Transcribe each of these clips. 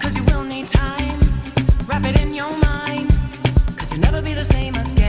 cause you will need time. Wrap it in your mind, cause you'll never be the same again.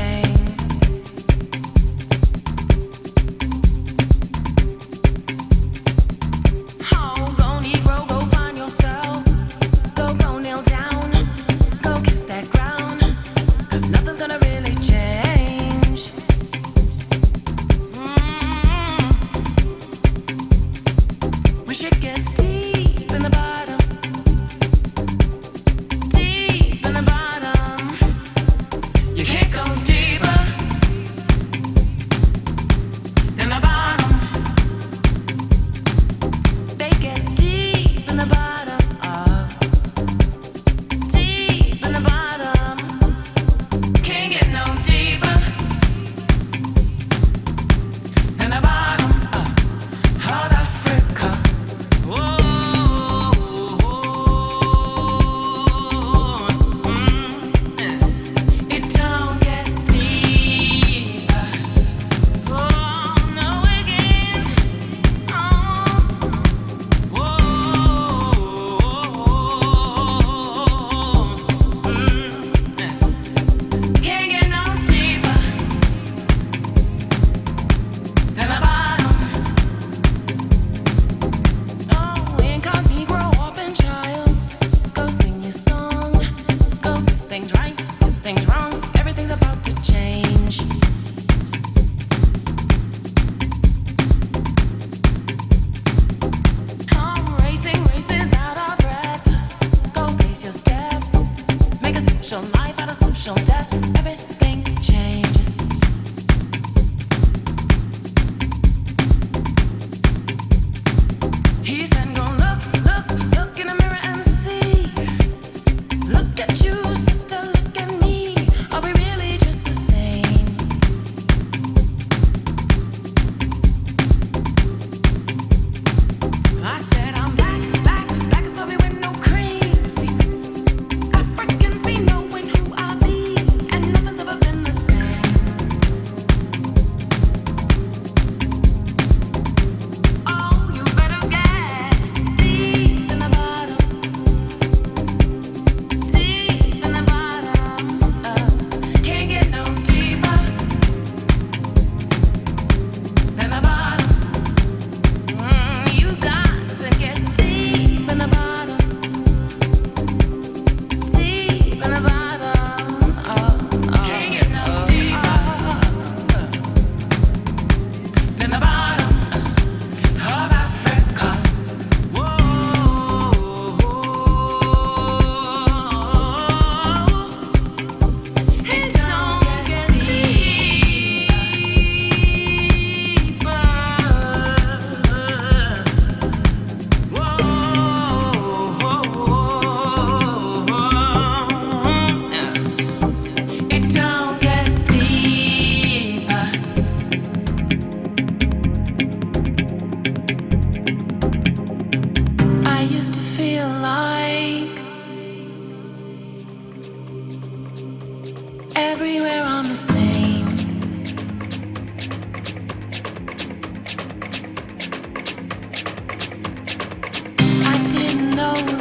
don't tap.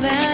Then.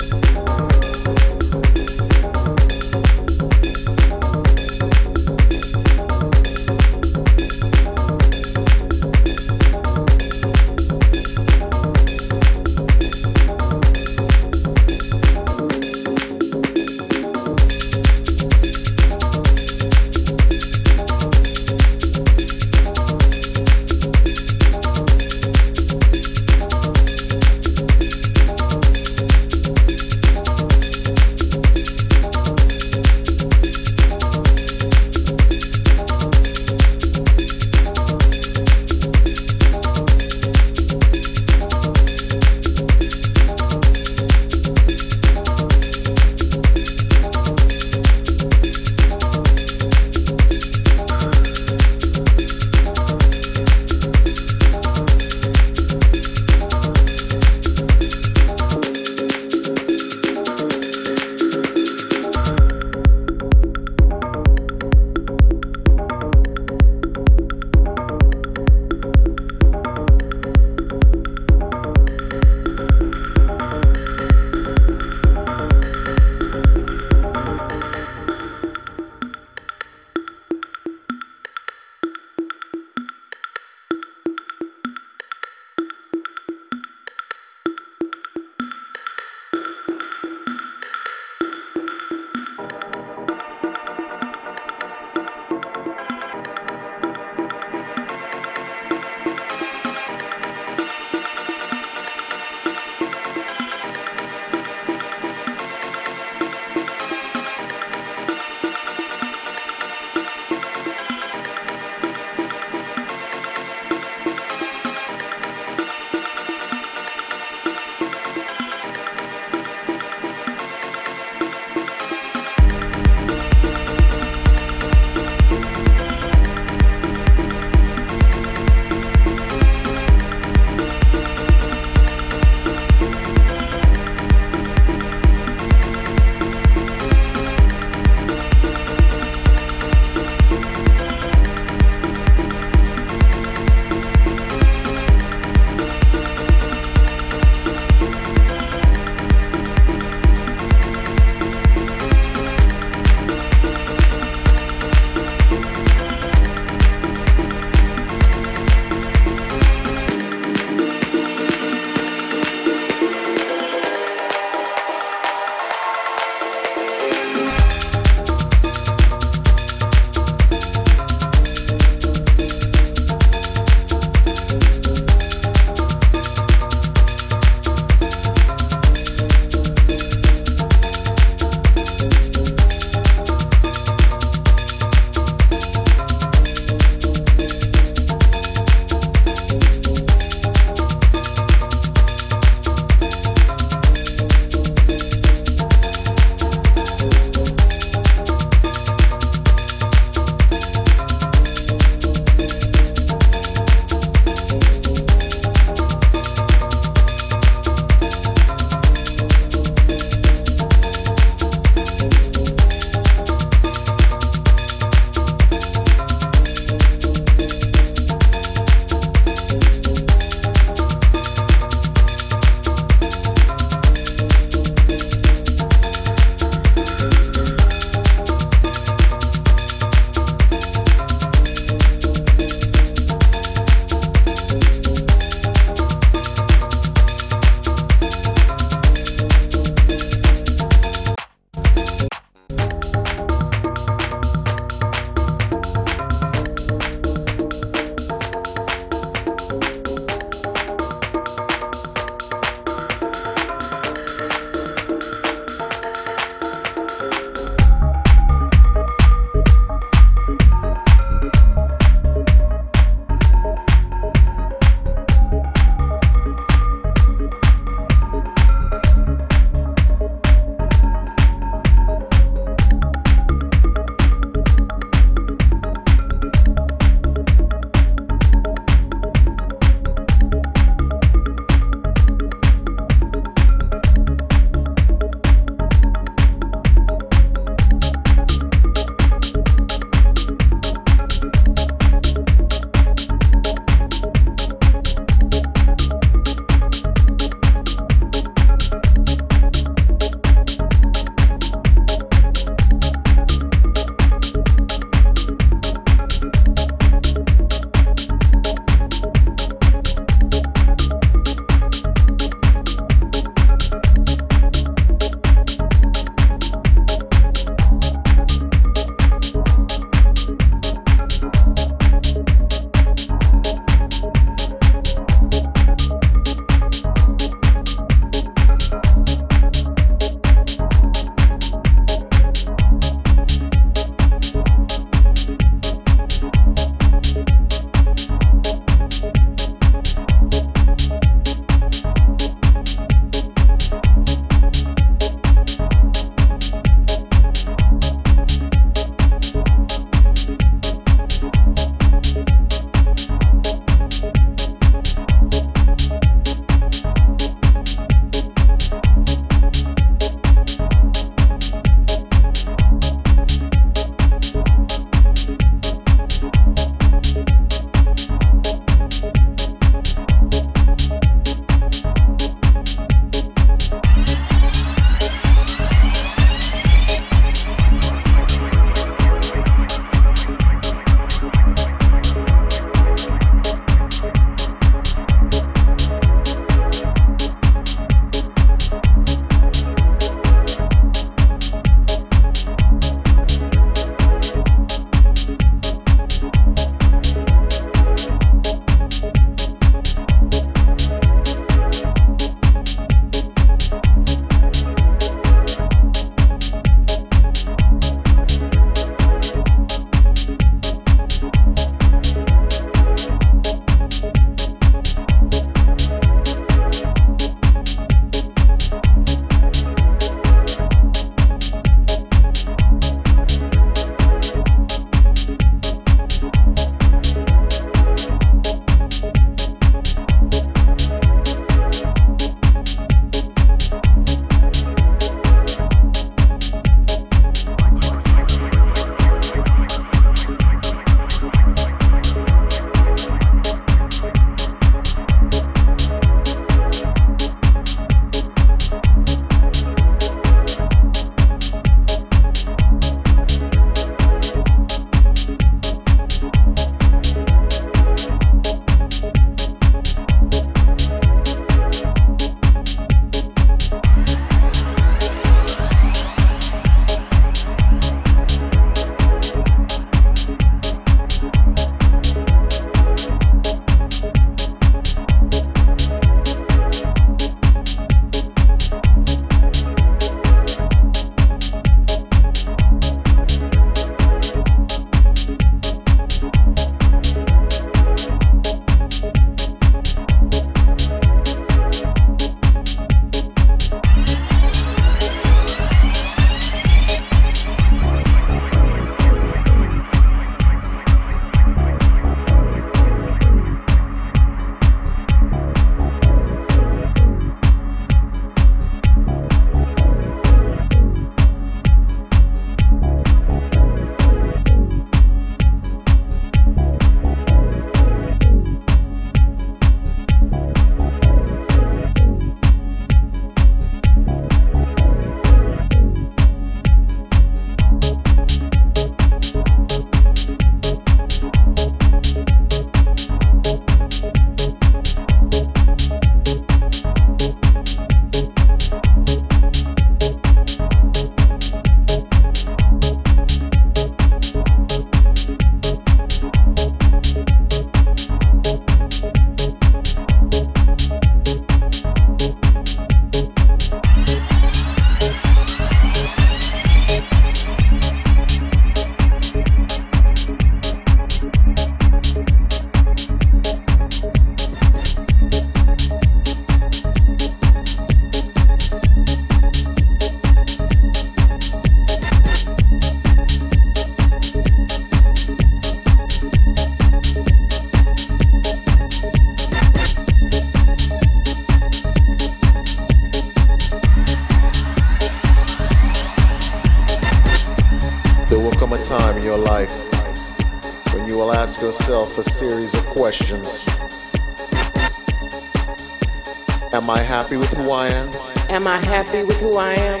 Am I happy with who I am? Am I happy with who I am?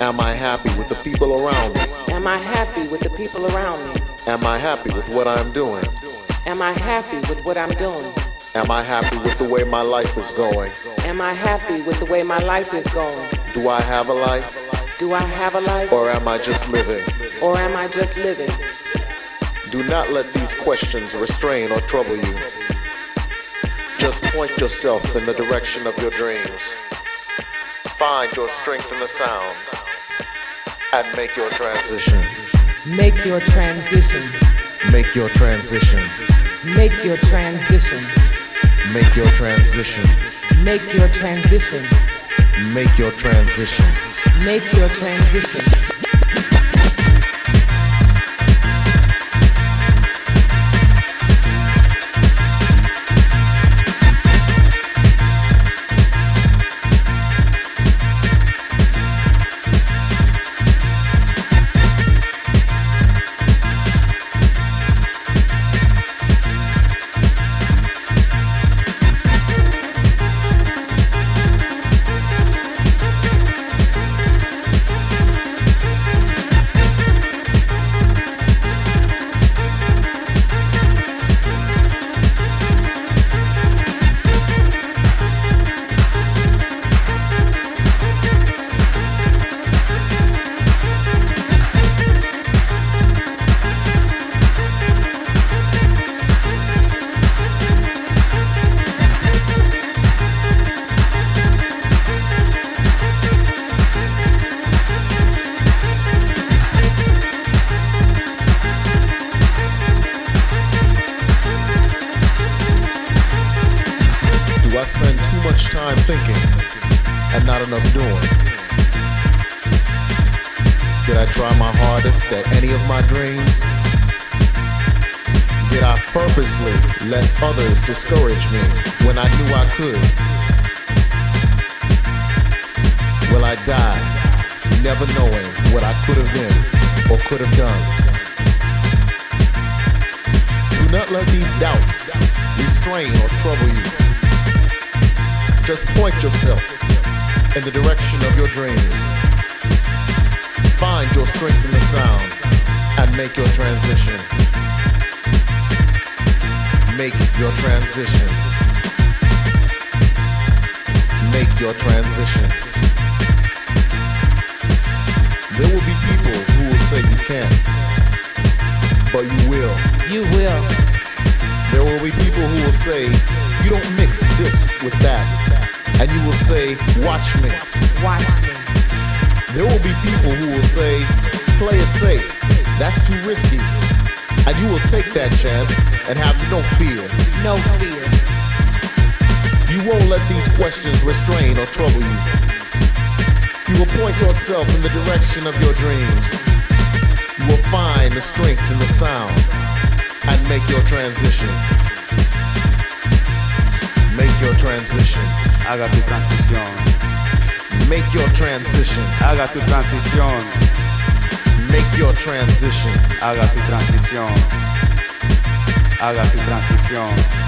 Am I happy with the people around me? Am I happy with the people around me? Am I happy with what I'm doing? Am I happy with what I'm doing? Am I happy with the way my life is going? Am I happy with the way my life is going? Do I have a life? Do I have a life? Or am I just living? Or am I just living? Do not let these questions restrain or trouble you. Just point yourself in the direction of your dreams. Find your strength in the sound and make your transition. Make your transition. Make your transition. Make your transition. Make your transition. Make your transition. Make your transition. Make your transition. time thinking and not enough doing? Did I try my hardest at any of my dreams? Did I purposely let others discourage me when I knew I could? Will I die never knowing what I could have been or could have done? Do not let these doubts restrain or trouble you. Just point yourself in the direction of your dreams. Find your strength in the sound and make your transition. Make your transition. Make your transition. There will be people who will say you can't, but you will. You will. There will be people who will say you don't mix this with that. And you will say, watch me. Watch me. There will be people who will say, play it safe. That's too risky. And you will take that chance and have no fear. No fear. You won't let these questions restrain or trouble you. You will point yourself in the direction of your dreams. You will find the strength in the sound and make your transition. Make your transition. Haga tu transición. Make your transition. Haga tu transición. Make your transition. Haga tu transición. Haga tu transición.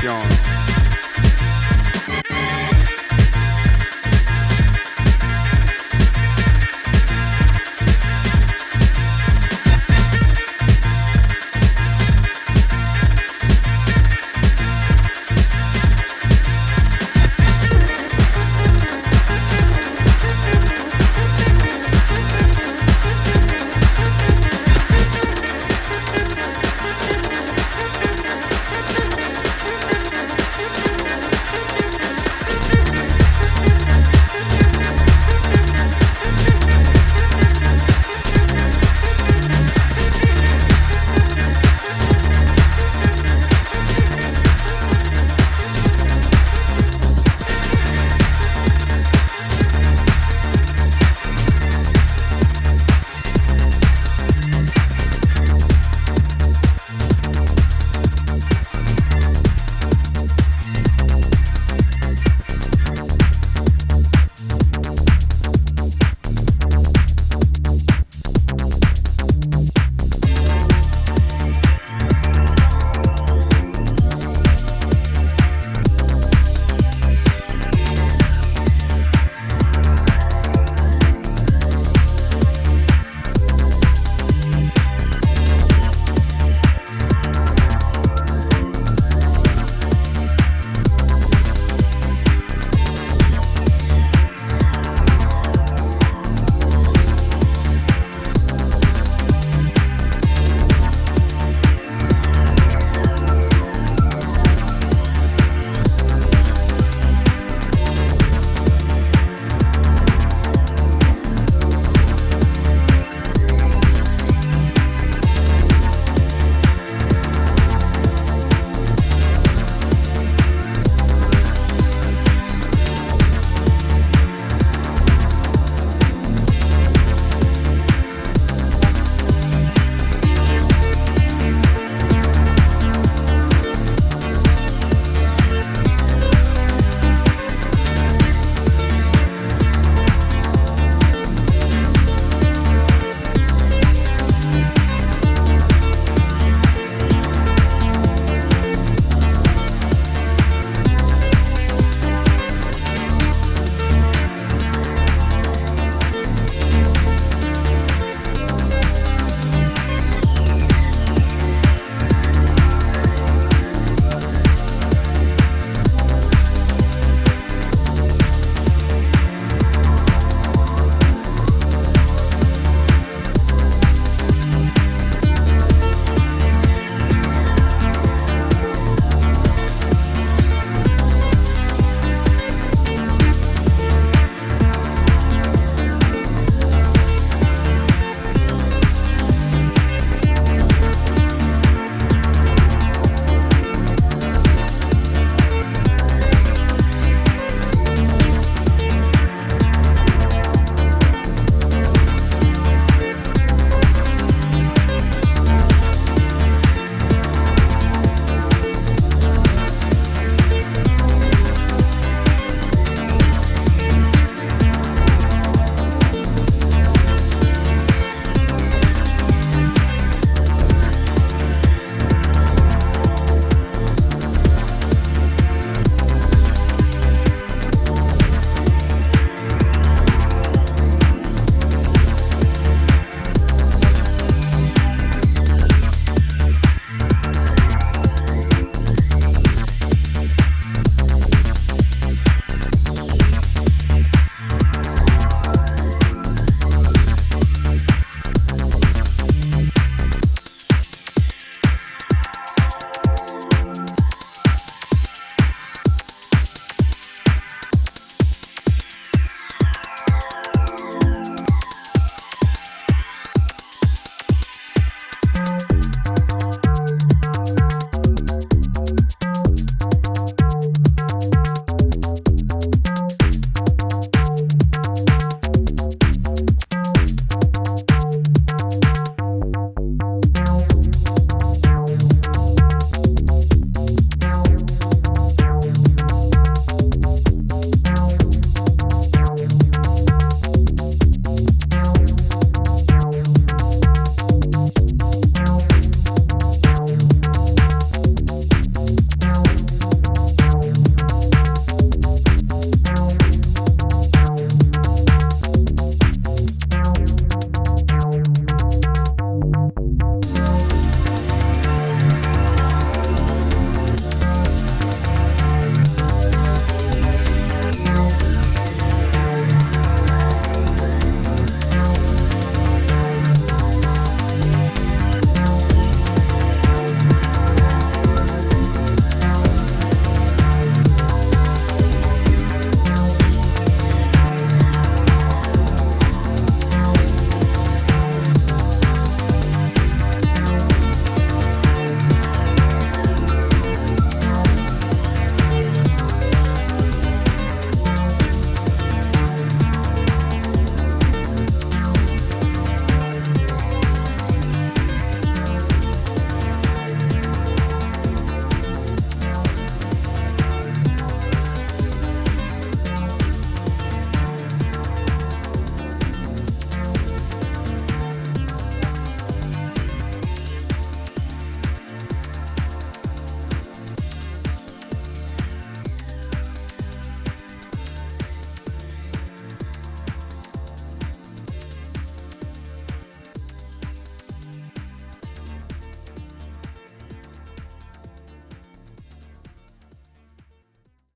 Sessions.